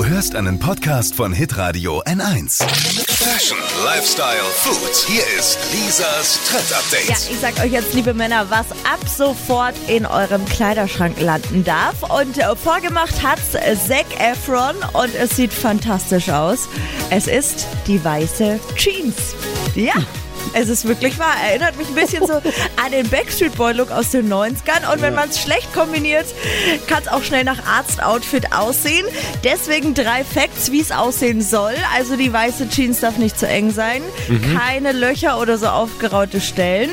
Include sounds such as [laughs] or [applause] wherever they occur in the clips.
Du hörst einen Podcast von Hitradio N1. Fashion, Lifestyle, Food. Hier ist Lisas Trend Update. Ja, ich sag euch jetzt, liebe Männer, was ab sofort in eurem Kleiderschrank landen darf. Und äh, vorgemacht hat's Zac Efron und es sieht fantastisch aus. Es ist die weiße Jeans. Ja. Es ist wirklich wahr. Erinnert mich ein bisschen so [laughs] an den Backstreet Boy Look aus den 90ern. Und wenn man es schlecht kombiniert, kann es auch schnell nach Arzt-Outfit aussehen. Deswegen drei Facts, wie es aussehen soll. Also die weiße Jeans darf nicht zu eng sein. Keine Löcher oder so aufgeraute Stellen.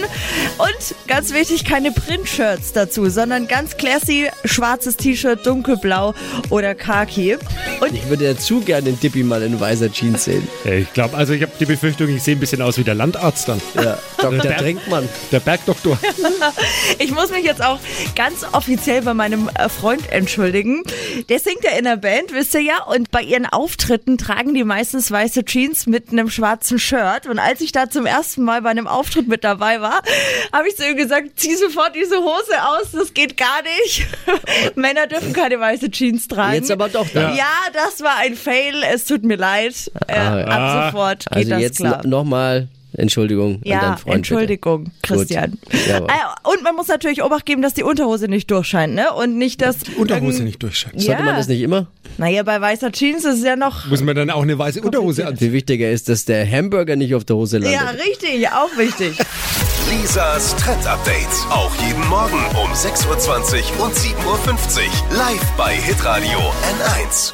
Und ganz wichtig, keine Print-Shirts dazu, sondern ganz classy schwarzes T-Shirt, dunkelblau oder khaki. Und Ich würde ja zu gerne den Dippy mal in weißer Jeans sehen. Ja, Ich glaube, also ich habe die Befürchtung, ich sehe ein bisschen aus wie der Landarzt dann. Ja, Dr. Der- Drenkmann. Der Bergdoktor. [laughs] Ich muss mich jetzt auch ganz offiziell bei meinem äh, Freund entschuldigen. Der singt ja in der Band, wisst ihr ja, und bei ihren Auftritten tragen die meistens weiße Jeans mit einem schwarzen Shirt. Und als ich da zum ersten Mal bei einem Auftritt mit dabei war, habe ich zu ihm gesagt, zieh sofort diese Hose aus, das geht gar nicht. [laughs] Männer dürfen keine weiße Jeans tragen. Jetzt aber doch dann. Ja, das war ein Fail, es tut mir leid. Äh, Ah, ab sofort geht Also das jetzt klar. nochmal Entschuldigung an Ja, deinen Freund. Entschuldigung, bitte. Christian. Gut. Jawohl. Ah, und man muss natürlich Obacht geben, dass die Unterhose nicht durchscheint, ne? Und nicht, dass. Unterhose irgend- nicht durchscheint. Sollte ja. man das nicht immer? Naja, bei weißer Jeans ist es ja noch. Muss man dann auch eine weiße Unterhose anziehen? Viel wichtiger ist, dass der Hamburger nicht auf der Hose landet. Ja, richtig, auch wichtig. Lisas Trend Update. Auch jeden Morgen um 6.20 Uhr und 7.50 Uhr. Live bei Hitradio N1.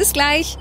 Bis gleich.